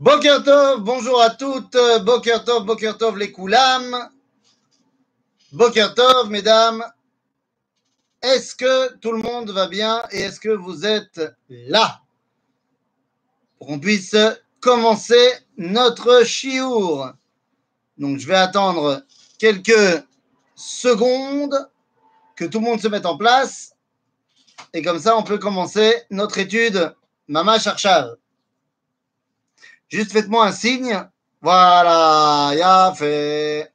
Boker Tov, bonjour à toutes. Boker Tov, Boker Tov les Koulam. Boker Tov, mesdames. Est-ce que tout le monde va bien et est-ce que vous êtes là pour qu'on puisse commencer notre chiour? Donc je vais attendre quelques secondes que tout le monde se mette en place et comme ça on peut commencer notre étude Mama Charchar. Juste faites-moi un signe. Voilà, y a fait.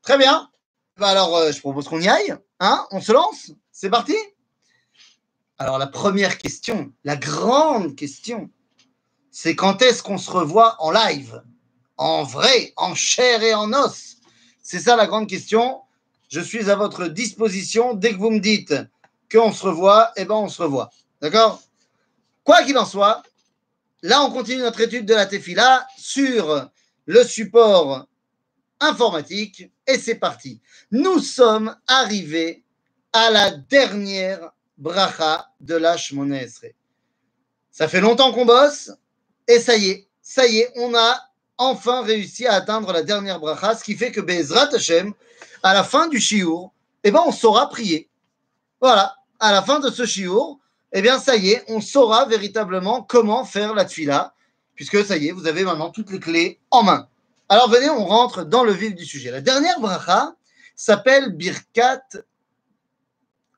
Très bien. Bah alors, euh, je propose qu'on y aille. Hein On se lance C'est parti Alors, la première question, la grande question, c'est quand est-ce qu'on se revoit en live? En vrai, en chair et en os C'est ça la grande question. Je suis à votre disposition. Dès que vous me dites qu'on se revoit, eh ben on se revoit. D'accord? Quoi qu'il en soit, Là, on continue notre étude de la Tefila sur le support informatique et c'est parti. Nous sommes arrivés à la dernière bracha de la Shmona Ça fait longtemps qu'on bosse et ça y est, ça y est, on a enfin réussi à atteindre la dernière bracha, ce qui fait que Bezrat Hashem, à la fin du shiur, eh ben, on saura prier. Voilà, à la fin de ce shiur, eh bien, ça y est, on saura véritablement comment faire la tfila, puisque ça y est, vous avez maintenant toutes les clés en main. Alors, venez, on rentre dans le vif du sujet. La dernière bracha s'appelle Birkat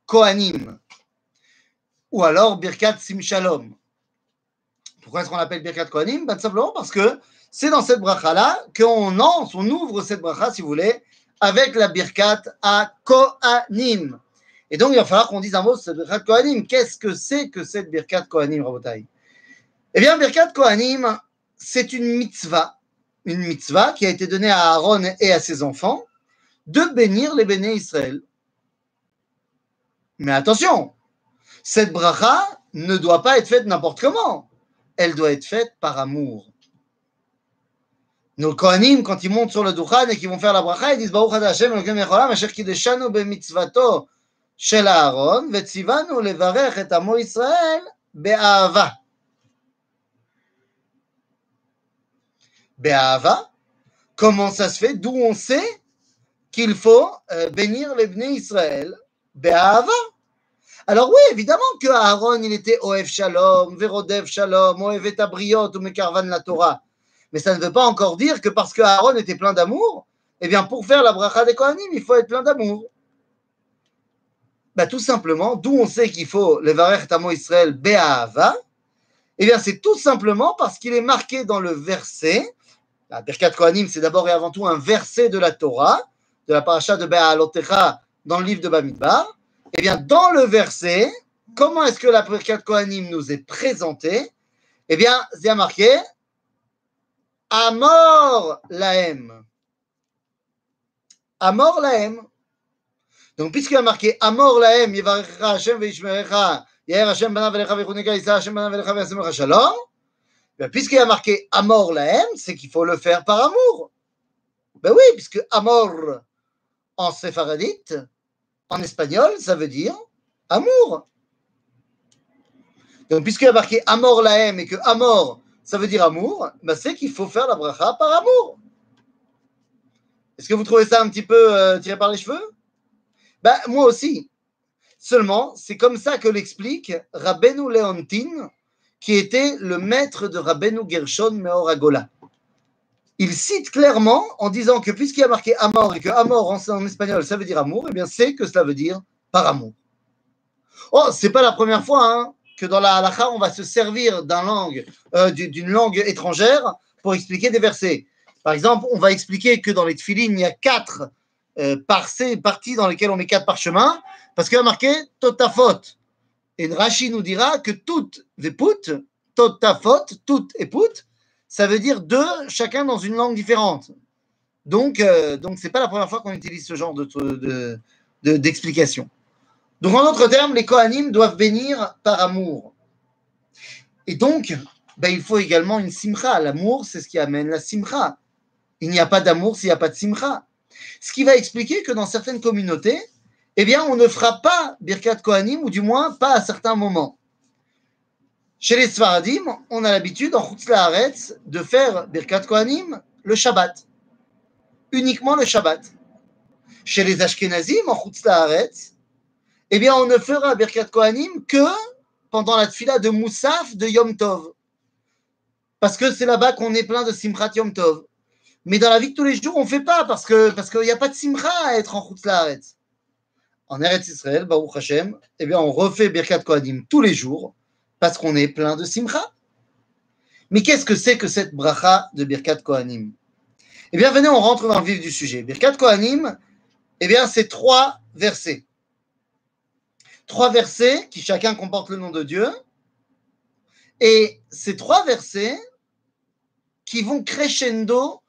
Kohanim, ou alors Birkat Simshalom. Pourquoi est-ce qu'on l'appelle Birkat Kohanim? Ben, Simplement parce que c'est dans cette bracha-là qu'on on ouvre cette bracha, si vous voulez, avec la Birkat à Kohanim. Et donc, il va falloir qu'on dise un mot sur Birkat Kohanim. Qu'est-ce que c'est que cette Birkat Kohanim, Rabotai? Eh bien, Birkat Kohanim, c'est une mitzvah, une mitzvah qui a été donnée à Aaron et à ses enfants de bénir les béné Israël. Mais attention, cette bracha ne doit pas être faite n'importe comment. Elle doit être faite par amour. Nos Kohanim, quand ils montent sur le Dukhan et qu'ils vont faire la bracha, ils disent Baruch Hashem, Elokem Yecholam, Asher Kideshanu b'mitzvato של אהרון, וציוונו לברך את עמו ישראל באהבה. באהבה, comment ça se fait, d'où on sait qu'il faut euh, bénir les Bnei Israël באהבה. Alors oui, évidemment que Aaron, il était Oev Shalom, Verodev Shalom, Oev et Abriot ou Mekarvan la Torah. Mais ça ne veut pas encore dire que parce que Aaron était plein d'amour, eh bien pour faire la bracha des Kohanim, il faut être plein d'amour. bah, Tout simplement, d'où on sait qu'il faut le Varech Tamo Israël Be'ahava, eh bien, c'est tout simplement parce qu'il est marqué dans le verset. La Birkat Kohanim, c'est d'abord et avant tout un verset de la Torah, de la paracha de Be'alotecha dans le livre de Bamidbar. Eh bien, dans le verset, comment est-ce que la Birkat Kohanim nous est présentée? Eh bien, il y a marqué Amor Lahem. Amor Lahem. Donc, puisqu'il a marqué Amor Lahem, Yevarecha Hashem Veishmerecha, Hashem Shalom, ben, puisqu'il a marqué Amor Lahem, c'est qu'il faut le faire par amour. Ben oui, puisque Amor en séfaradite, en espagnol, ça veut dire amour. Donc, puisqu'il a marqué Amor Lahem et que Amor, ça veut dire amour, ben c'est qu'il faut faire la bracha par amour. Est-ce que vous trouvez ça un petit peu euh, tiré par les cheveux? Ben, Moi aussi. Seulement, c'est comme ça que l'explique Rabbeinu Leontin, qui était le maître de Rabbeinu Gershon Meoragola. Il cite clairement en disant que puisqu'il y a marqué amor et que amor en, espagnol ça veut dire amour, eh bien c'est que cela veut dire par amour. Oh, c'est pas la première fois hein, que dans la halakha on va se servir euh, d'une langue étrangère pour expliquer des versets. Par exemple, on va expliquer que dans les tfilines, il y a quatre euh, parties dans lesquelles on met quatre parchemins, parce qu'il y a marqué totafot. Et Rashi nous dira que toutes les put, totafot, toutes put, ça veut dire deux, chacun dans une langue différente. Donc, euh, donc c'est pas la première fois qu'on utilise ce genre de, d'explication. Donc, en d'autres termes, les Kohanim doivent bénir par amour. Et donc, ben, il faut également une simcha. L'amour, c'est ce qui amène la simcha. Il n'y a pas d'amour s'il n'y a pas de simcha. Ce qui va expliquer que dans certaines communautés, eh on ne fera pas Birkat Kohanim, ou du moins pas à certains moments. Chez les Sfaradim, on a l'habitude en Chutz Laaretz de faire Birkat Kohanim le Shabbat. Uniquement le Shabbat. Chez les Ashkenazim, en Chutz Laaretz, eh bien, on ne fera Birkat Kohanim que pendant la tfila de Moussaf de Yom Tov. Parce que c'est là-bas qu'on est plein de Simchat Yom Tov. Mais dans la vie de tous les jours, on ne fait pas parce qu'il n'y a pas de Simcha à être en Chutz Laaretz. En Eretz Israël, Baruch Hashem, eh bien, on refait Birkat Kohanim tous les jours parce qu'on est plein de simcha. Mais qu'est-ce que c'est que cette bracha de Birkat Kohanim? Eh bien, venez, on rentre dans le vif du sujet. Birkat Kohanim, eh bien, c'est trois versets. Trois versets qui chacun comporte le nom de Dieu. Et ces trois versets qui vont crescendo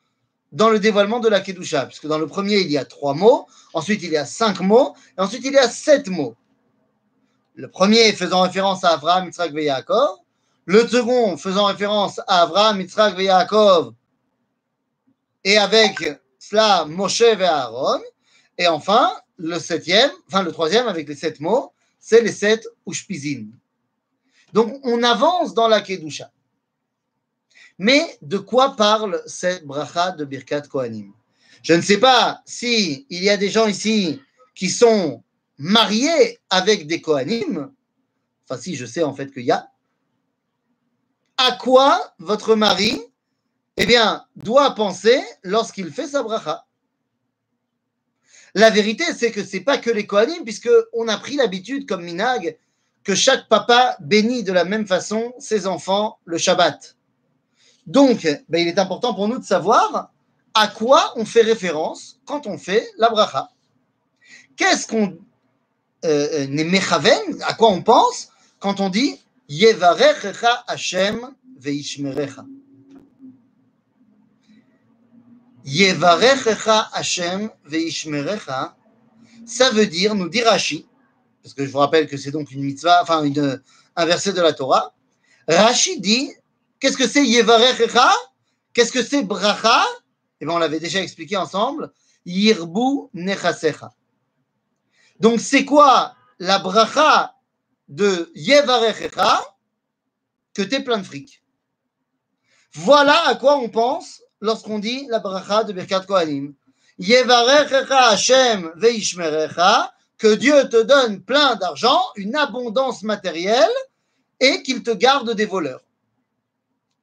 dans le dévoilement de la Kedusha. Puisque dans le premier, il y a trois mots, ensuite il y a cinq mots, et ensuite il y a sept mots. Le premier faisant référence à Abraham, Yitzhak et Yaakov. Le second faisant référence à Abraham, Yitzhak et Yaakov. Et avec cela, Moshe et Aaron. Et enfin, le septième, enfin le troisième avec les sept mots, c'est les sept Ushpizin. Donc on avance dans la Kedusha. Mais de quoi parle cette bracha de Birkat Kohanim? Je ne sais pas si il y a des gens ici qui sont marié avec des Kohanim, enfin si je sais en fait qu'il y a, à quoi votre mari, eh bien, doit penser lorsqu'il fait sa bracha? La vérité, c'est que c'est pas que les Kohanim, puisque on a pris l'habitude, comme Minag, que chaque papa bénit de la même façon ses enfants le Shabbat. Donc, ben, il est important pour nous de savoir à quoi on fait référence quand on fait la bracha. Qu'est-ce qu'on euh, euh à quoi on pense quand on dit Yevarechecha Hashem veishmerecha. Yevarechecha Hashem veishmerecha, ça veut dire, nous dit Rashi, parce que je vous rappelle que c'est donc une mitzvah, enfin un verset de la Torah. Rashi dit, qu'est-ce que c'est Yevarechecha? Qu'est-ce que c'est Bracha? Eh bien, on l'avait déjà expliqué ensemble. Yirbu nechasecha. Donc, c'est quoi la bracha de Yevarechecha? Que tu es plein de fric. Voilà à quoi on pense lorsqu'on dit la bracha de Birkat Kohanim. Yevarechecha Hashem veishmerecha, que Dieu te donne plein d'argent, une abondance matérielle et qu'il te garde des voleurs.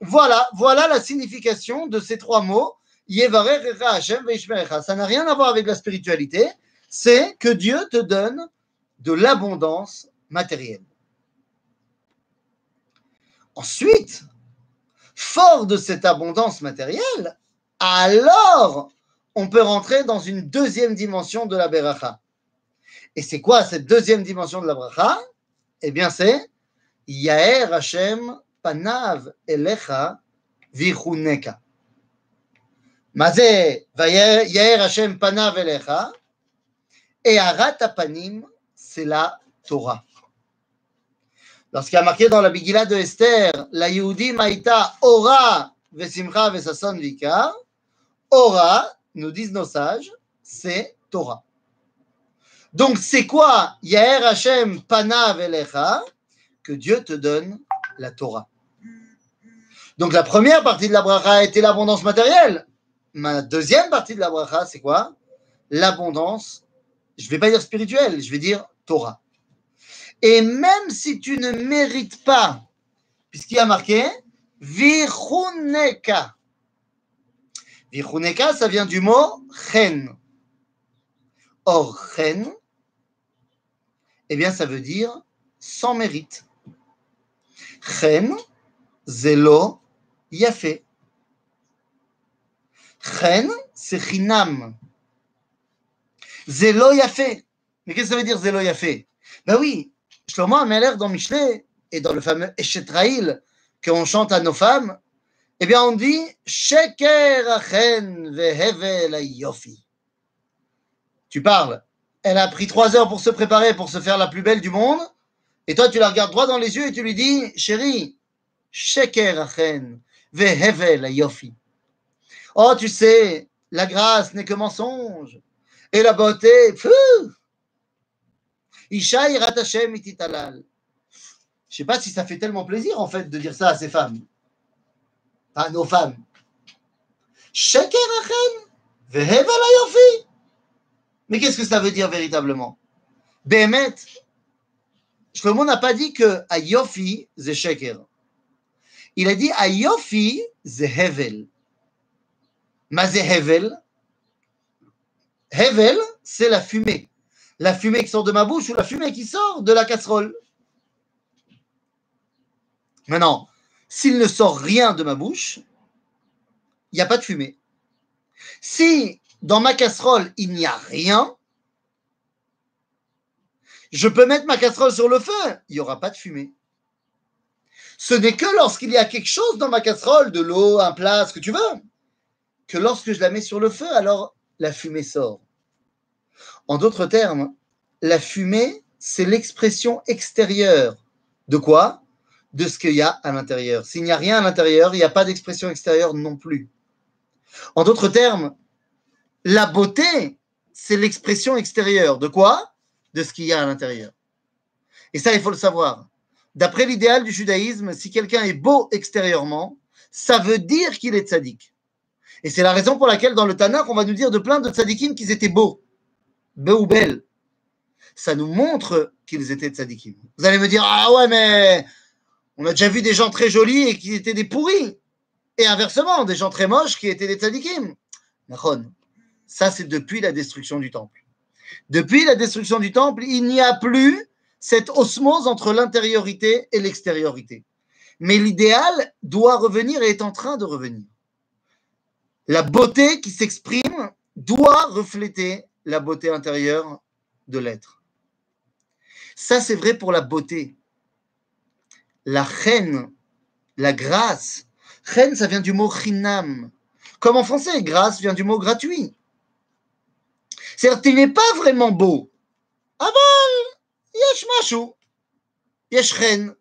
Voilà, voilà la signification de ces trois mots. Ça n'a rien à voir avec la spiritualité, c'est que Dieu te donne de l'abondance matérielle. Ensuite, fort de cette abondance matérielle, alors on peut rentrer dans une deuxième dimension de la beracha. Et c'est quoi cette deuxième dimension de la beracha? Eh bien, c'est Yaer Hashem panav elecha vichuneka. Mazé, Yaer Hashem panav elecha et Aratapanim, c'est la Torah. Lorsqu'il y a marqué dans la Bigila de Esther, la Yehudi Maïta Ora Vesimcha Vesason Vika, Ora, nous disent nos sages, c'est Torah. Donc c'est quoi Yaher Hashem Pana Velecha Que Dieu te donne la Torah. Donc la première partie de la bracha était l'abondance matérielle. Ma deuxième partie de la bracha, c'est quoi? L'abondance je ne vais pas dire spirituel, je vais dire Torah. Et même si tu ne mérites pas, puisqu'il y a marqué Vichuneka. Vichuneka, ça vient du mot chen. Or, chen, eh bien, ça veut dire sans mérite. Chen, zelo, yafé. Chen, c'est chinam. Zélo Yafé. Mais qu'est-ce que ça veut dire Zélo Yafé? Ben oui, Shlomo Ameler dans Michelet et dans le fameux Eshetraïl qu'on chante à nos femmes, eh bien on dit Sheker Achen Vehevel Yofi. Tu parles. Elle a pris trois heures pour se préparer, pour se faire la plus belle du monde. Et toi, tu la regardes droit dans les yeux et tu lui dis Chérie, Sheker Achen Vehevel Yofi. Oh, tu sais, la grâce n'est que mensonge. Et la beauté, Isha Hashem ititalal. Je sais pas si ça fait tellement plaisir en fait de dire ça à ces femmes, à nos femmes. Sheker vehevel ayofi. Mais qu'est-ce que ça veut dire véritablement? Behemet, Shlomo n'a pas dit que ayofi c'est. Il a dit ayofi c'est hevel. Ma hevel. Hevel, c'est la fumée. La fumée qui sort de ma bouche ou la fumée qui sort de la casserole. Maintenant, s'il ne sort rien de ma bouche, il n'y a pas de fumée. Si dans ma casserole, il n'y a rien, je peux mettre ma casserole sur le feu, il n'y aura pas de fumée. Ce n'est que lorsqu'il y a quelque chose dans ma casserole, de l'eau, un plat, ce que tu veux, que lorsque je la mets sur le feu, alors la fumée sort. En d'autres termes, la fumée, c'est l'expression extérieure. De quoi? De ce qu'il y a à l'intérieur. S'il n'y a rien à l'intérieur, il n'y a pas d'expression extérieure non plus. En d'autres termes, la beauté, c'est l'expression extérieure. De quoi? De ce qu'il y a à l'intérieur. Et ça, il faut le savoir. D'après l'idéal du judaïsme, si quelqu'un est beau extérieurement, ça veut dire qu'il est tzaddik. Et c'est la raison pour laquelle dans le Tanakh, on va nous dire de plein de tzadikim qu'ils étaient beaux, beaux ou belles. Ça nous montre qu'ils étaient tzadikim. Vous allez me dire, ah ouais, mais on a déjà vu des gens très jolis et qui étaient des pourris. Et inversement, des gens très moches qui étaient des tzadikim. Ça, c'est depuis la destruction du temple. Depuis la destruction du temple, il n'y a plus cette osmose entre l'intériorité et l'extériorité. Mais l'idéal doit revenir et est en train de revenir la beauté qui s'exprime doit refléter la beauté intérieure de l'être. Ça, c'est vrai pour la beauté. La reine, la grâce. Reine, ça vient du mot chinam. Comme en français, grâce vient du mot gratuit. C'est-à-dire, tu n'es pas vraiment beau. Aval, yesh mashu. Yesh reine.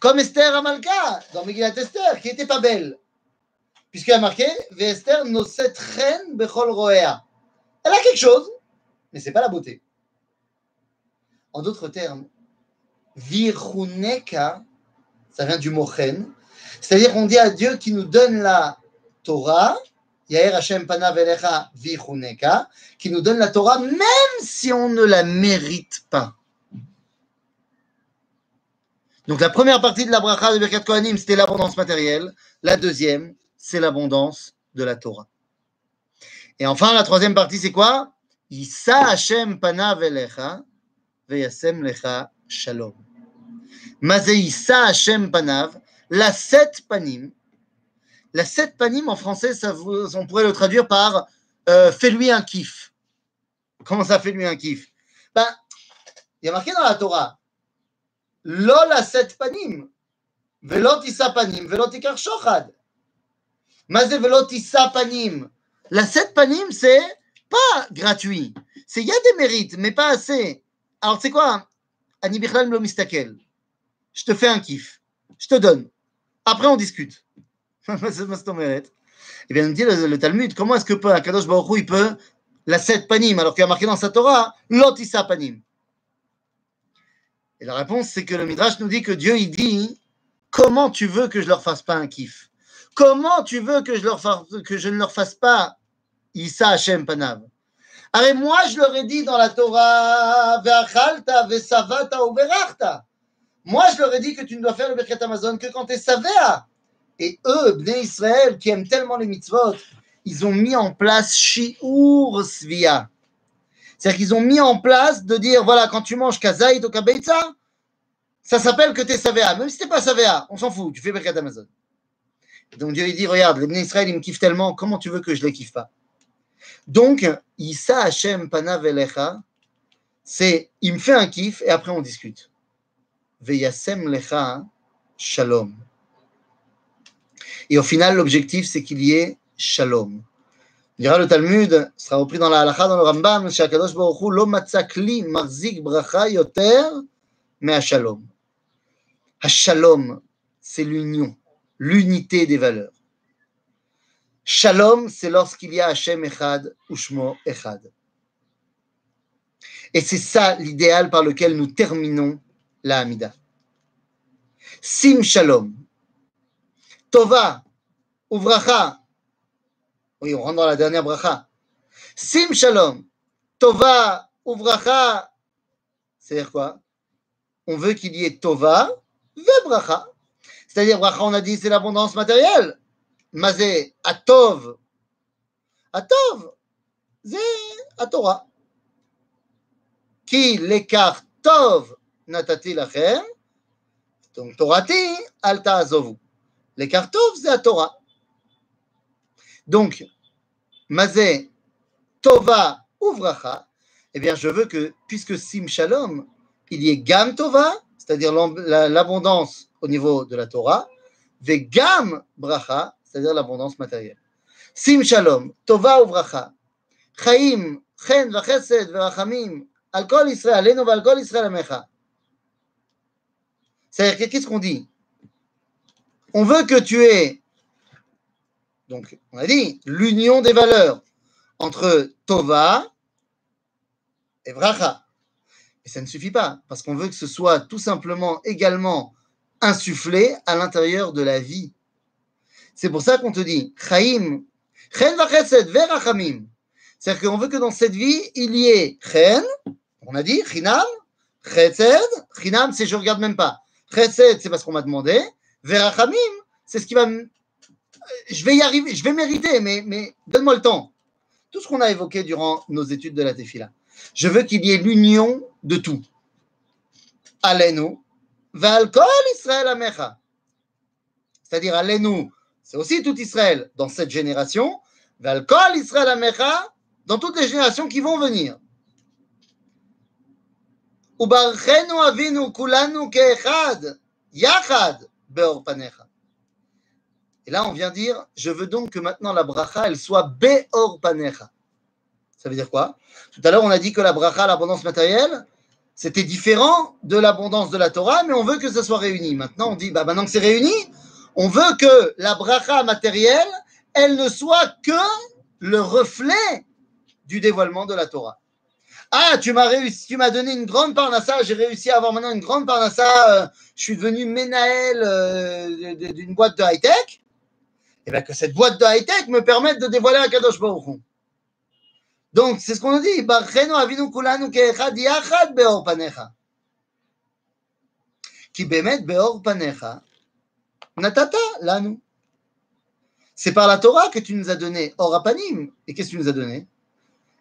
Comme Esther Amalka, dans Megillat Esther, qui n'était pas belle puisqu'il a marqué Vester cette reine bechol roea. Elle a quelque chose, mais c'est pas la beauté. En d'autres termes, viruneka, ça vient du mot chen, c'est-à-dire qu'on dit à Dieu qui nous donne la Torah, Yair Hashem Panav Elecha Viruneka, qui nous donne la Torah même si on ne la mérite pas. Donc la première partie de la bracha de Birkat Kohanim, c'était l'abondance matérielle. La deuxième, c'est l'abondance de la Torah. Et enfin, la troisième partie, c'est quoi? Issa Hashem panav elecha veyasem lecha shalom. Mazé Issa Hashem panav, la sept panim. La sept panim, en français, ça, on pourrait le traduire par euh, fais-lui un kiff. Comment ça, fait-lui un kiff? Ben, Il y a marqué dans la Torah Panim. La sept panim, c'est pas gratuit. C'est il y a des mérites, mais pas assez. Alors, c'est quoi? Ani lo mistakel. Je te fais un kiff. Je te donne. Après, on discute. Et bien, nous dit le, Talmud, comment est-ce que peut, Kadosh Baruch il peut la sept panim, alors qu'il y a marqué dans sa Torah, l'otissa panim? Et la réponse, c'est que le Midrash nous dit que Dieu, il dit, comment tu veux que je leur fasse pas un kiff? Comment tu veux que je, ne leur fasse pas Issa Hashem Panav? Allez, moi, je leur ai dit dans la Torah, Ve'savata ou Moi, je leur ai dit que tu ne dois faire le Birkat Amazon que quand tu es Savea. Et eux, Bnei Israël, qui aiment tellement les mitzvot, ils ont mis en place Shiur Svia. C'est-à-dire qu'ils ont mis en place de dire, voilà, quand tu manges Kazaït ou Kabeitza, ça s'appelle que tu es Savea. Même si tu pas Savea, on s'en fout, tu fais Birkat Amazon. Donc Dieu lui dit, regarde, les Israël, ils me kiffent tellement, comment tu veux que je les kiffe pas? Donc, Issa Hashem Panavelecha, c'est, il me fait un kiff et après on discute. Veyasem Lecha Shalom. Et au final, l'objectif, c'est qu'il y ait Shalom. Dira le Talmud, sera repris dans la halakha, dans le Rambam, Shakadosh Baruch Hu marzik bracha yoter mais Shalom. Shalom, c'est l'union l'unité des valeurs. Shalom, c'est lorsqu'il y a Hashem Echad ou Shmo Echad. Et c'est ça l'idéal par lequel nous terminons la Hamida. Sim Shalom. Tova, Uvracha. Oui, on rentre dans la dernière bracha. Sim Shalom. Tova, Uvracha. C'est-à-dire quoi? On veut qu'il y ait Tova, Vebracha. C'est-à-dire, bracha, on a dit, c'est l'abondance matérielle. Mazé, Atov. Atov, c'est à Torah. Qui l'écart Tov natati lachem. Donc, Torati, alta azovu. L'écart Tov, c'est à Torah. Donc, Mazé, Tova, Uvracha. Eh bien, je veux que, puisque Sim Shalom, il y ait Gam Tova, c'est-à-dire l'abondance au niveau de la Torah, Vegam Bracha, c'est-à-dire l'abondance matérielle. Sim Shalom, Tova Uvracha, Chaim, Chen, Vachesed, Verachamim, Al Kol Israël, Alenu Al Kol Israël Amecha. C'est-à-dire, qu'est-ce qu'on dit? On veut que tu aies, donc on a dit, l'union des valeurs entre Tova et Bracha. Et ça ne suffit pas, parce qu'on veut que ce soit tout simplement également insufflé à l'intérieur de la vie. C'est pour ça qu'on te dit, Chaim, Chen vachesed verachamim. C'est-à-dire qu'on veut que dans cette vie, il y ait Chen, on a dit, Chinam, Chesed, Chinam, c'est je regarde même pas. Chesed, c'est parce qu'on m'a demandé. Verachamim, c'est ce qui va. Je vais y arriver, je vais mériter, mais, donne-moi le temps. Tout ce qu'on a évoqué durant nos études de la Tefila. Je veux qu'il y ait l'union de tout. Alenu, Valkol Israël Amecha. C'est-à-dire, Alenu, c'est aussi tout Israël dans cette génération. Valkol Israël Amecha, dans toutes les générations qui vont venir. Ubarchenu avinu kulanu keechad, yachad beor panecha. Et là, on vient dire, je veux donc que maintenant la bracha, elle soit beor panecha. Ça veut dire quoi? Tout à l'heure, on a dit que la bracha, l'abondance matérielle, c'était différent de l'abondance de la Torah, mais on veut que ça soit réuni. Maintenant, on dit, bah, maintenant que c'est réuni, on veut que la bracha matérielle, elle ne soit que le reflet du dévoilement de la Torah. Ah, tu m'as réussi, tu m'as donné une grande parnassa, j'ai réussi à avoir maintenant une grande parnassa, euh, je suis devenu Ménaël euh, d'une boîte de high-tech. Et eh bien que cette boîte de high-tech me permette de dévoiler un Kadosh Baruch donc, c'est ce qu'on dit. Yachad beor panecha. Natata lanu. C'est par la Torah que tu nous as donné or apanim. Et qu'est-ce que tu nous as donné?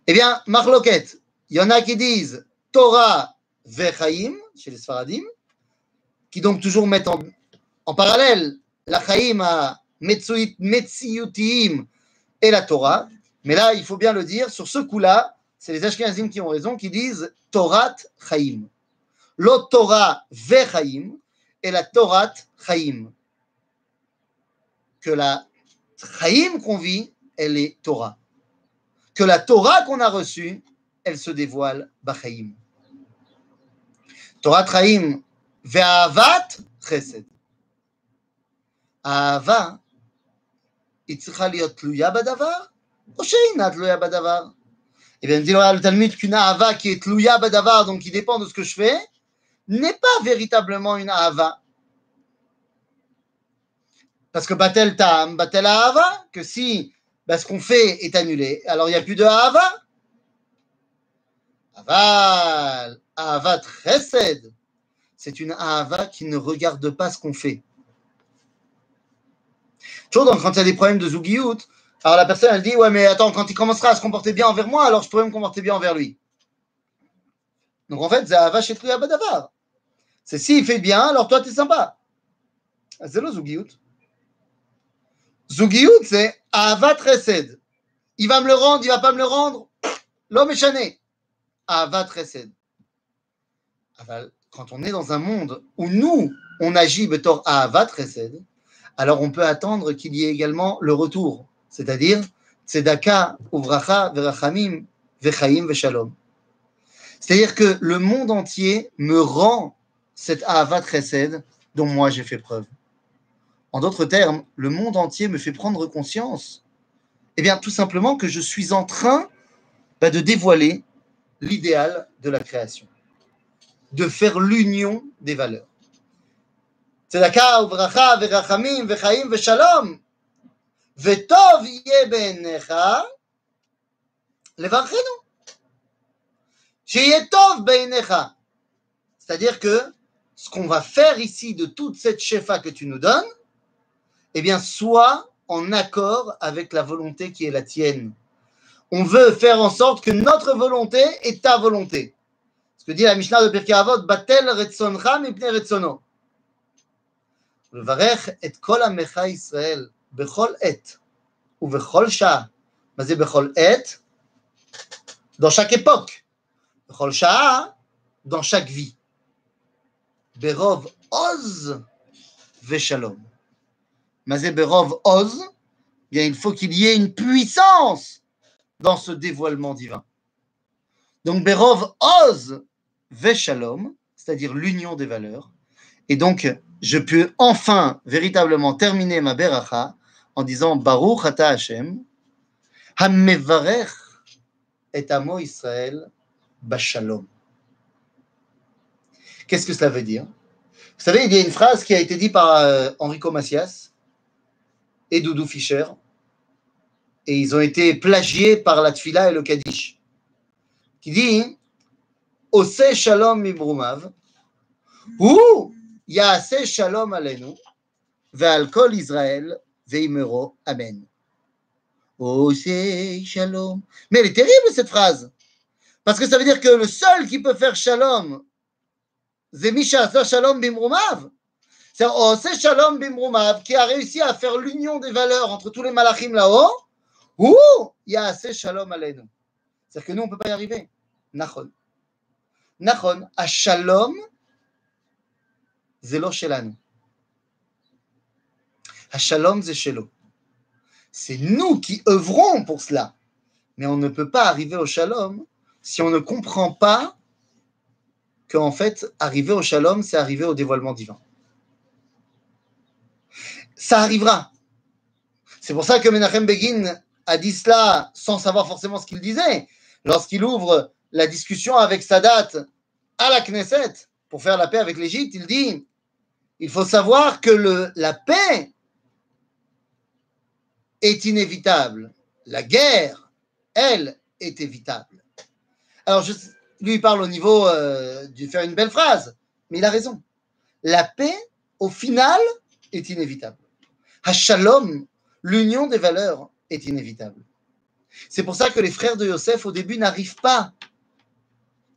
Eh bien, marloket. Il y en a qui disent Torah vechaim, chez les Sfaradim, qui donc toujours mettent en, en parallèle la chaim à Metziyutiim et la Torah. Mais là, il faut bien le dire, sur ce coup-là, c'est les Ashkenazim qui ont raison, qui disent Torat Chaim. Lo Torah Vechaim et la Torat Chaim. Que la Chaim qu'on vit, elle est Torah. Que la Torah qu'on a reçue, elle se dévoile Bachaim. Torah Chaim Ve'avat Chesed. Ahava, היא צריכה להיות תלויה בדבר et bien, dit le Talmud qu'une ahava qui est tlouya badavar, donc qui dépend de ce que je fais, n'est pas véritablement une ahava. Parce que batel tam, batel ahava, que si bah, ce qu'on fait est annulé, alors il n'y a plus de ahava. Aval, ahava chesed, c'est une ahava qui ne regarde pas ce qu'on fait. Toujours quand il y a des problèmes de zougiout, alors la personne, elle dit, ouais, mais attends, quand il commencera à se comporter bien envers moi, alors je pourrais me comporter bien envers lui. Donc en fait, Zahava Shetruya Badavar. C'est s'il fait bien, alors toi, tu es sympa. C'est le Zugiout. Zugiout, c'est Avat Resed. Il va me le rendre, il va pas me le rendre. L'homme est chané. Avat Resed. Quand on est dans un monde où nous, on agit betor Avat Resed, alors on peut attendre qu'il y ait également le retour c'est-à-dire Tzedaka, Uvracha, Verachamim, Vechaim, Veshalom. C'est-à-dire que le monde entier me rend cette Ahavat Chesed dont moi j'ai fait preuve. En d'autres termes, le monde entier me fait prendre conscience, eh bien, tout simplement que je suis en train bah, de dévoiler l'idéal de la création, de faire l'union des valeurs. צדקה וברכה ורחמים וחיים ושלום, וטוב יהיה בעיניך לברכנו. שיהיה טוב בעיניך. C'est-à-dire que ce qu'on va faire ici de toute cette shefa que tu nous donnes, eh bien, soit en accord avec la volonté qui est la tienne. On veut faire en sorte que notre volonté est ta volonté. Ce que dit la Mishnah de Pirkei Avot, Batel retzoncha mipnei retzono. ולברך את כל עמך ישראל בכל עת ובכל שעה. מה זה בכל עת? Dans chaque époque. בכל שעה, dans chaque vie. ברוב עוז ושלום. מה זה ברוב עוז? Bien, il faut qu'il y ait une puissance dans ce dévoilement divin. Donc, Berov Oz Veshalom, c'est-à-dire l'union des valeurs. Et donc, je peux enfin véritablement terminer ma beracha en disant Baruch Ata Hashem, Hammevarech et Amo Israël Bashalom. Qu'est-ce que cela veut dire? Vous savez, il y a une phrase qui a été dite par euh, Enrico Macias et Doudou Fischer, et ils ont été plagiés par la Tfila et le Kaddish, qui dit Ose Shalom Mibrumav, ou Yaase Shalom Alenu, Ve'al Kol Israël, Ve'imero Amen. Ose Shalom. Mais elle est terrible cette phrase, parce que ça veut dire que le seul qui peut faire Shalom, c'est Misha Shalom Bimrumav. C'est Ose Shalom Bimrumav qui a réussi à faire l'union des valeurs entre tous les malachim là-haut. Ou il y a assez shalom alenu. C'est-à-dire que nous, on ne peut pas y arriver. Nachon. Nachon, à shalom, shalom, c'est shelo. C'est nous qui œuvrons pour cela. Mais on ne peut pas arriver au shalom si on ne comprend pas qu'en fait, arriver au shalom, c'est arriver au dévoilement divin. Ça arrivera. C'est pour ça que Menachem Begin a dit cela sans savoir forcément ce qu'il disait. Lorsqu'il ouvre la discussion avec Sadat à la Knesset pour faire la paix avec l'Égypte, il dit il faut savoir que la paix est inévitable. La guerre, elle, est évitable. Alors, je, lui, il parle au niveau euh, de faire une belle phrase, mais il a raison. La paix, au final, est inévitable. Shalom, l'union des valeurs, est inévitable. C'est pour ça que les frères de Yosef, au début, n'arrivent pas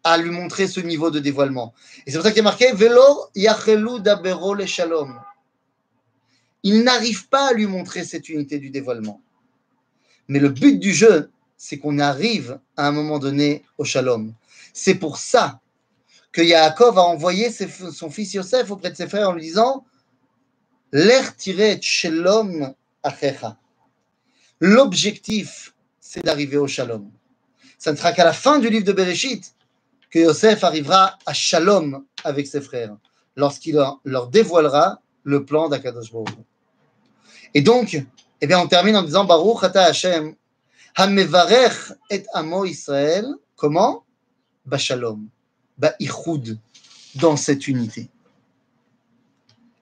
à lui montrer ce niveau de dévoilement. Et c'est pour ça qu'il est marqué Velo yachelu dabero le shalom. Ils n'arrivent pas à lui montrer cette unité du dévoilement. Mais le but du jeu, c'est qu'on arrive à un moment donné au shalom. C'est pour ça que Yaakov a envoyé son fils Yosef auprès de ses frères en lui disant L'air tiré shalom achecha. L'objectif, c'est d'arriver au shalom. Ça ne sera qu'à la fin du livre de Bereshit que Yosef arrivera à shalom avec ses frères, lorsqu'il leur dévoilera le plan d'Akadosh Baruch. Et donc, eh bien, on termine en disant Baruch Ata Hashem, Hamevarech et Amo Israël, comment? Bashalom, Ba'ichud, dans cette unité.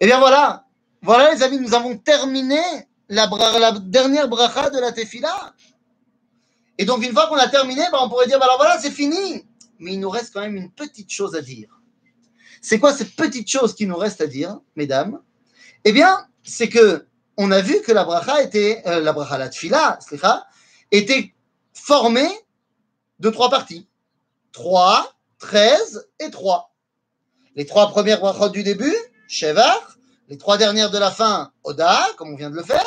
Eh bien voilà, voilà les amis, nous avons terminé la, la dernière bracha de la tefila. Et donc, une fois qu'on a terminé, ben, on pourrait dire, ben alors voilà, c'est fini. Mais il nous reste quand même une petite chose à dire. C'est quoi cette petite chose qui nous reste à dire, mesdames? Eh bien, c'est que on a vu que la bracha était, euh, la bracha, la tefila, était formée de trois parties. 3, 13 et 3. Les trois premières brachot du début, Shevar, les trois dernières de la fin, Oda, comme on vient de le faire,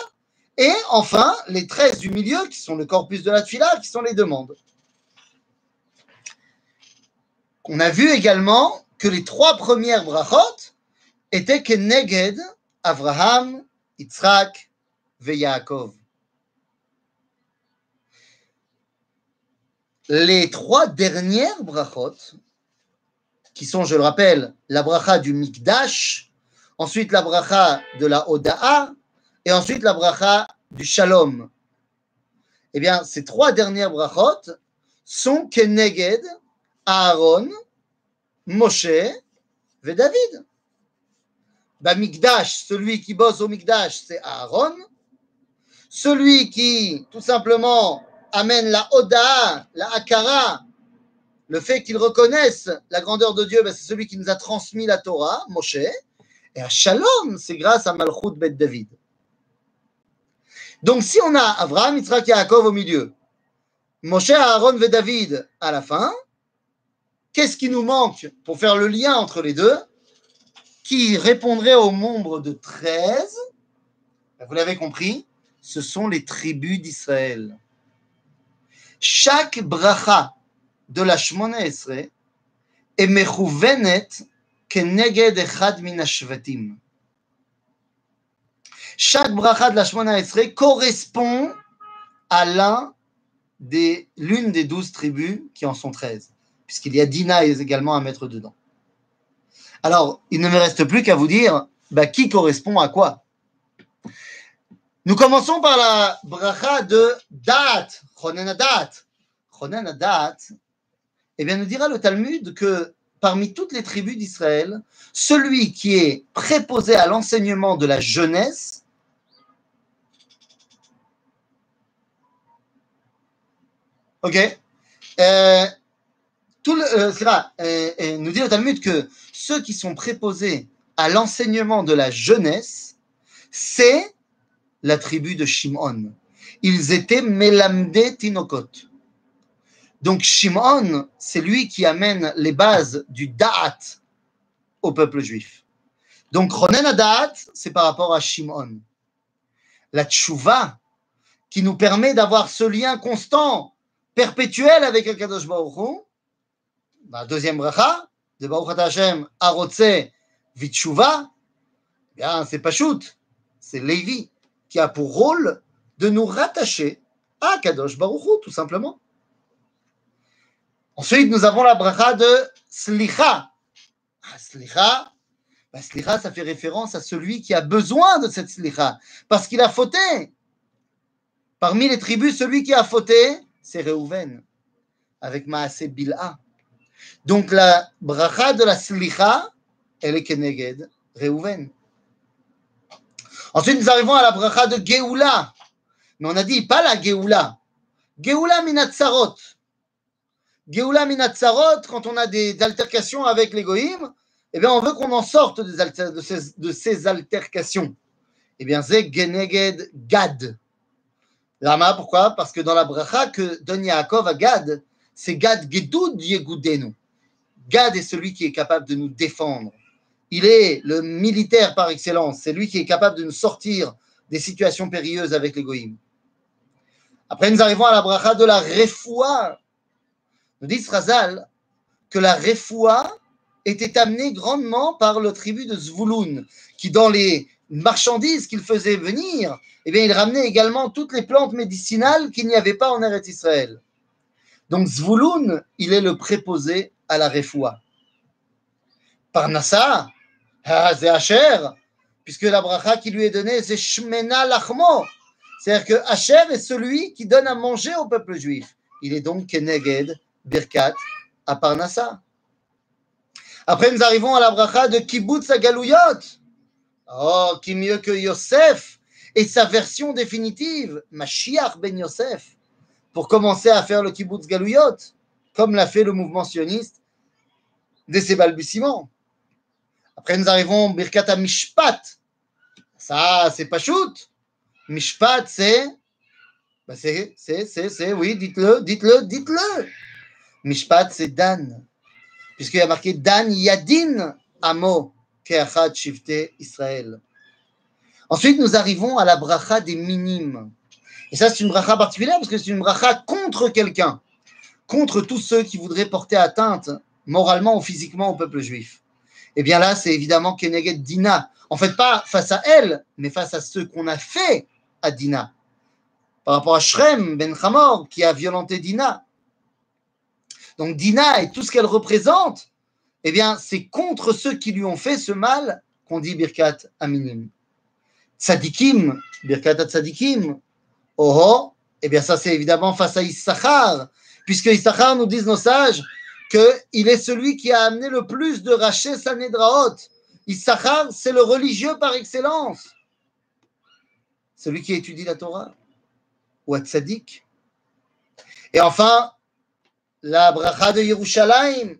et enfin les 13 du milieu, qui sont le corpus de la tfila, qui sont les demandes. On a vu également que les trois premières brachot étaient que Neged, Avraham, Yitzhak. Les trois dernières brachot, qui sont, je le rappelle, la bracha du Mikdash, ensuite la bracha de la Oda'a, et ensuite la bracha du Shalom. Eh bien, ces trois dernières brachot sont Keneged, Aaron, Moshe et David. Mikdash, celui qui bosse au Mikdash, c'est Aaron. Celui qui, tout simplement, amène la Oda, la Akara, le fait qu'ils reconnaissent la grandeur de Dieu, ben, c'est celui qui nous a transmis la Torah, Moshe. Et à Shalom, c'est grâce à Malchut Bet David. Donc si on a Avraham, Yitzhak Yaakov au milieu, Moshe, Aaron et David à la fin, qu'est-ce qui nous manque pour faire le lien entre les deux Qui répondrait au nombre de 13 ben, Vous l'avez compris, ce sont les tribus d'Israël. Chaque bracha de la Shmona Esre est mechouvenet keneged echad Chaque bracha de la Shmona Esre correspond à l'une des douze tribus qui en sont treize, puisqu'il y a Dina également à mettre dedans. Alors, il ne me reste plus qu'à vous dire bah, qui correspond à quoi. Nous commençons par la bracha de Dat, Chonen Adat. Chonen Adat, eh bien, nous dira le Talmud que parmi toutes les tribus d'Israël, celui qui est préposé à l'enseignement de la jeunesse, ok, euh, euh, nous dit le Talmud que ceux qui sont préposés à l'enseignement de la jeunesse, c'est la tribu de Shimon. Ils étaient Melamde Tinokot. Donc Shimon, c'est lui qui amène les bases du Da'at au peuple juif. Donc Ronen Da'at, c'est par rapport à Shimon. La Tchouva, qui nous permet d'avoir ce lien constant, perpétuel avec le Kadosh Baruch la deuxième bracha de Baruch Hashem, Arotse Vitshuva, c'est shoot, c'est Lévi qui a pour rôle de nous rattacher à Kadosh Baruch Hu, tout simplement. Ensuite, nous avons la bracha de Slicha. Ah, slicha, bah, Slicha, ça fait référence à celui qui a besoin de cette Slicha, parce qu'il a fauté. Parmi les tribus, celui qui a fauté, c'est Reuven, avec Maase Bil'a. Donc la bracha de la Slicha, elle est Keneged, Reuven. Ensuite, nous arrivons à la bracha de Geoula. Mais on a dit pas la Geoula. Geoula minatzarot. Geoula minatzarot, quand on a des altercations avec les eh bien, on veut qu'on en sorte de, ces, altercations. Eh bien, c'est Geneged Gad. Lama, pourquoi? Parce que dans la bracha que donne Yaakov à Gad, c'est Gad Gedud Yegudenu. Gad est celui qui est capable de nous défendre. Il est le militaire par excellence. C'est lui qui est capable de nous sortir des situations périlleuses avec les Après, nous arrivons à la bracha de la refoua. Nous dit Srazal que la refoua était amenée grandement par le tribu de Zvouloun, qui dans les marchandises qu'il faisait venir, eh bien, il ramenait également toutes les plantes médicinales qu'il n'y avait pas en Eretz Israël. Donc Zvouloun, il est le préposé à la refoua. Parnassa, c'est Asher, puisque la bracha qui lui est donnée, c'est Shmena Lachmo. C'est-à-dire que Asher est celui qui donne à manger au peuple juif. Il est donc Keneged Birkat à Parnassa. Après, nous arrivons à la bracha de Kibbutz. Oh, qui mieux que Yosef et sa version définitive, Mashiach ben Yosef, pour commencer à faire le Kibbutz Galouyot, comme l'a fait le mouvement sioniste dès ses balbutiements. Après, nous arrivons Birkat Mishpat. Ça, c'est pas shoot. Mishpat, c'est. Bah, c'est, c'est, c'est, oui, dites-le, dites-le, dites-le. Mishpat, c'est Dan. Puisqu'il y a marqué Dan Yadin Amo Keachad Shifte Israël. Ensuite, nous arrivons à la bracha des minimes. Et ça, c'est une bracha particulière parce que c'est une bracha contre quelqu'un, contre tous ceux qui voudraient porter atteinte moralement ou physiquement au peuple juif. Et eh bien là, c'est évidemment Keneged Dina. En fait, pas face à elle, mais face à ceux qu'on a fait à Dina. Par rapport à Shrem Ben Hamor, qui a violenté Dina. Donc Dina et tout ce qu'elle représente, eh bien, c'est contre ceux qui lui ont fait ce mal qu'on dit Birkat Aminim. Tzadikim, Birkat Tzadikim, oh, eh bien, ça c'est évidemment face à Issachar, puisque Issachar nous disent nos sages qu'il est celui qui a amené le plus de Raché Sanedraot, Issachar, c'est le religieux par excellence. Celui qui étudie la Torah. Ou Tzadik. Et enfin, la bracha de Yerushalayim.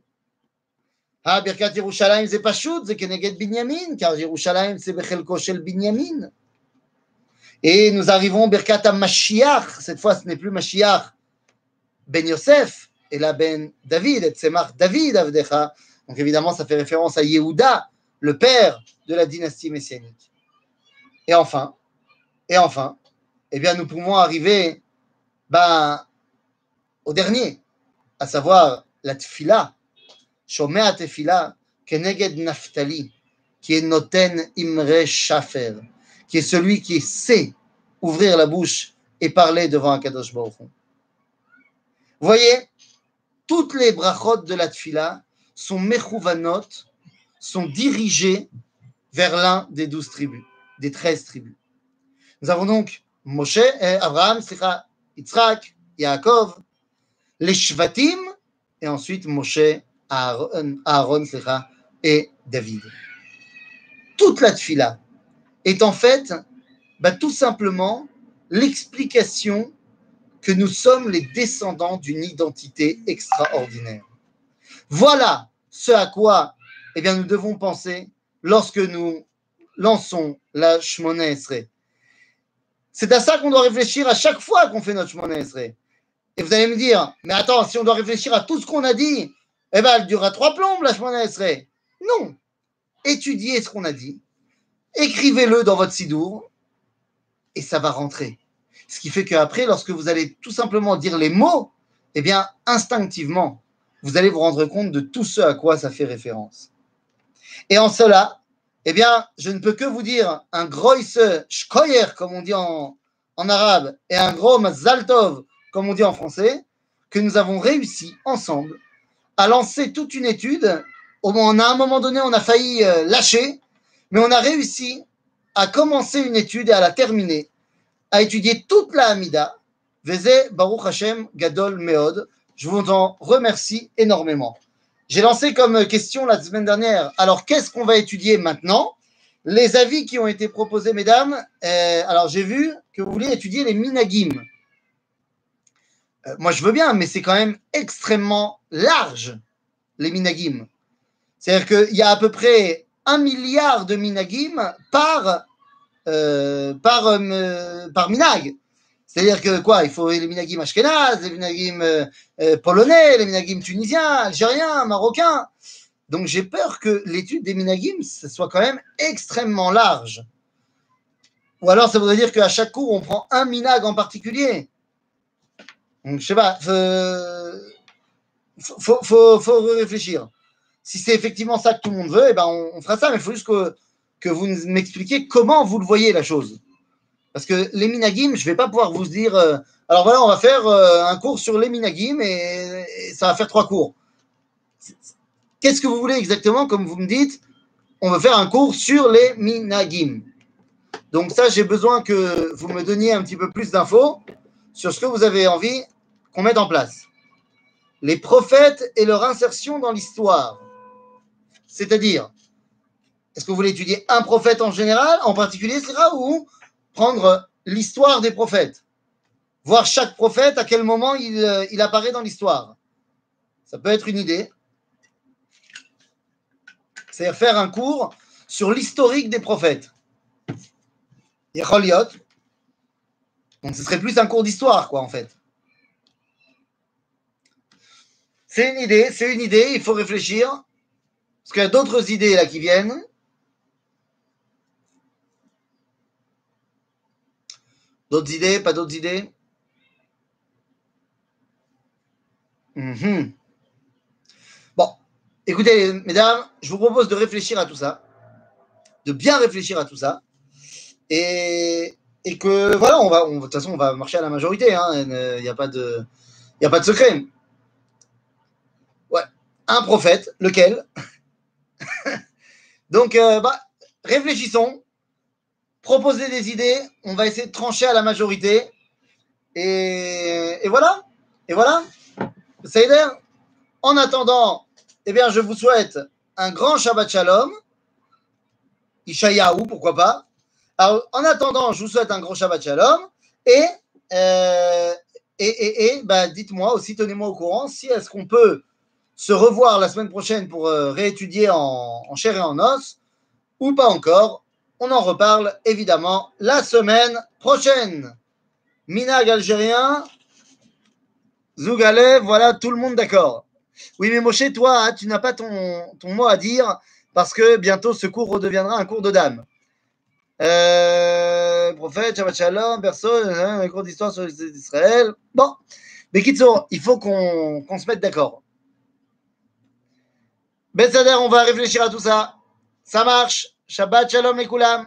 Ah, Birkat Yerushalayim, c'est pas chout, c'est Keneged Binyamin, car Yerushalayim, c'est Bechelko Shel Binyamin. Et nous arrivons Birkat Mashiach. Cette fois, ce n'est plus Mashiach ben Yosef, et la ben David, et Tzemach David Avdecha. Donc évidemment, ça fait référence à Yehuda, le père de la dynastie messianique. Et enfin, et enfin, eh bien, nous pouvons arriver ben, au dernier, à savoir la tfila, Shomea tefila, keneged naftali, qui est noten imre shafer, qui est celui qui sait ouvrir la bouche et parler devant un kadosh Baruch vous voyez, toutes les brachot de la tfila sont mechouvanot, sont dirigées vers l'un des douze tribus, des treize tribus. Nous avons donc Moshe, eh, Abraham, Yitzhak, Yaakov, les Shvatim, et ensuite Moshe, Aaron, Aaron et David. Toute la tfila est en fait bah, tout simplement l'explication que nous sommes les descendants d'une identité extraordinaire. Voilà ce à quoi eh bien, nous devons penser lorsque nous lançons la Shmona Esrei. C'est à ça qu'on doit réfléchir à chaque fois qu'on fait notre Shmona Esrei. Et vous allez me dire, mais attends, si on doit réfléchir à tout ce qu'on a dit, eh bien, elle durera trois plombes, la Shmona Esrei. Non. Étudiez ce qu'on a dit, écrivez-le dans votre sidour, et ça va rentrer. Ce qui fait qu'après, lorsque vous allez tout simplement dire les mots, eh bien, instinctivement, vous allez vous rendre compte de tout ce à quoi ça fait référence. Et en cela, eh bien, je ne peux que vous dire un groisse shkoyer, comme on dit en, arabe, et un gros mazaltov, comme on dit en français, que nous avons réussi ensemble à lancer toute une étude. Au moins, à un moment donné, on a failli euh, lâcher, mais on a réussi à commencer une étude et à la terminer à étudier toute la Hamida. Veze Baruch Hashem Gadol Meod. Je vous en remercie énormément. J'ai lancé comme question la semaine dernière, alors qu'est-ce qu'on va étudier maintenant? Les avis qui ont été proposés, mesdames, euh, alors j'ai vu que vous voulez étudier les minagim. Euh, moi, je veux bien, mais c'est quand même extrêmement large, les minagim. C'est-à-dire qu'il y a à peu près un milliard de minagim par euh, par, euh, par minag. C'est-à-dire que quoi Il faut les minagim ashkenaz, les minagim euh, polonais, les minagim tunisiens, algériens, marocains. Donc j'ai peur que l'étude des minagim ce soit quand même extrêmement large. Ou alors ça voudrait dire qu'à chaque cours on prend un minag en particulier. Donc je sais pas, faut, faut, faut, réfléchir. Si c'est effectivement ça que tout le monde veut, eh ben on, fera ça, mais il faut juste que vous m'expliquiez comment vous le voyez la chose. Parce que les minagim, je ne vais pas pouvoir vous dire, euh, alors voilà, on va faire euh, un cours sur les minagim et, ça va faire trois cours. Qu'est-ce que vous voulez exactement, comme vous me dites, on veut faire un cours sur les minagim. Donc ça, j'ai besoin que vous me donniez un petit peu plus d'infos sur ce que vous avez envie qu'on mette en place. Les prophètes et leur insertion dans l'histoire. C'est-à-dire, est-ce que vous voulez étudier un prophète en général, en particulier, ou prendre l'histoire des prophètes Voir chaque prophète, à quel moment il, euh, il apparaît dans l'histoire. Ça peut être une idée. C'est-à-dire faire un cours sur l'historique des prophètes. Et Donc ce serait plus un cours d'histoire, quoi, en fait. C'est une idée, c'est une idée, il faut réfléchir. Parce qu'il y a d'autres idées là qui viennent. D'autres idées Pas d'autres idées? Mhm. Bon, écoutez, mesdames, je vous propose de réfléchir à tout ça, de bien réfléchir à tout ça, et, et que voilà, on va, de toute façon, on va marcher à la majorité. Hein, il n'y a pas de, a pas de secret. Ouais, un prophète, lequel? Donc, euh, bah, réfléchissons proposer des idées, on va essayer de trancher à la majorité. Et, voilà. Et voilà. Seider, en attendant, eh bien, je vous souhaite un grand Shabbat Shalom. Ishayahu, pourquoi pas. Alors, en attendant, je vous souhaite un gros Shabbat Shalom et, euh, et, et, et bah, dites-moi aussi, tenez-moi au courant si est-ce qu'on peut se revoir la semaine prochaine pour euh, réétudier en, chair et en os ou pas encore. On en reparle évidemment la semaine prochaine. Minag algérien, Zougale, voilà tout le monde d'accord. Oui, mais Moshe, toi, hein, tu n'as pas ton, mot à dire parce que bientôt ce cours redeviendra un cours de dames. Euh, prophète, Shabbat Shalom, personne, un cours d'histoire sur Israël. Bon, mais Kitso, il faut qu'on se mette d'accord. Betsader, on va réfléchir à tout ça. Ça marche. Shabbat Shalom les Koulam.